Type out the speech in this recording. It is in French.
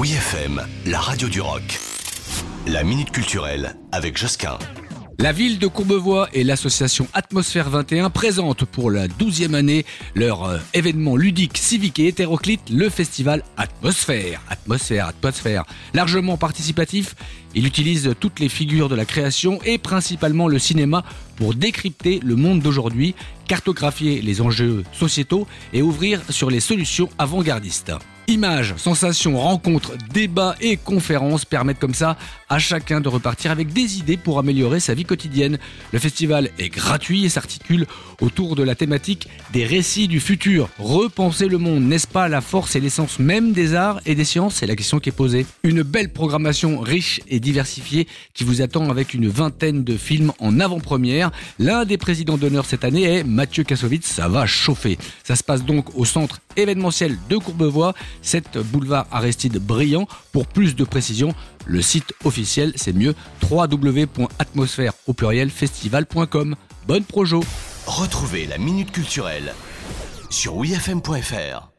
Oui FM, la radio du rock. La minute culturelle avec Josquin. La ville de Courbevoie et l'association Atmosphère 21 présentent pour la douzième année leur euh, événement ludique, civique et hétéroclite, le festival Atmosphère. Atmosphère, atmosphère. Largement participatif, il utilise toutes les figures de la création et principalement le cinéma pour décrypter le monde d'aujourd'hui, cartographier les enjeux sociétaux et ouvrir sur les solutions avant-gardistes. Images, sensations, rencontres, débats et conférences permettent comme ça à chacun de repartir avec des idées pour améliorer sa vie quotidienne. Le festival est gratuit et s'articule autour de la thématique des récits du futur. Repenser le monde, n'est-ce pas la force et l'essence même des arts et des sciences? C'est la question qui est posée. Une belle programmation riche et diversifiée qui vous attend avec une vingtaine de films en avant-première. L'un des présidents d'honneur cette année est Mathieu Kassovitz. Ça va chauffer. Ça se passe donc au centre événementiel de Courbevoie. 7 boulevard Aristide Brillant. Pour plus de précision, le site officiel, c'est mieux www.atmosphère au pluriel festival.com. Bonne projo Retrouvez la minute culturelle sur wifm.fr.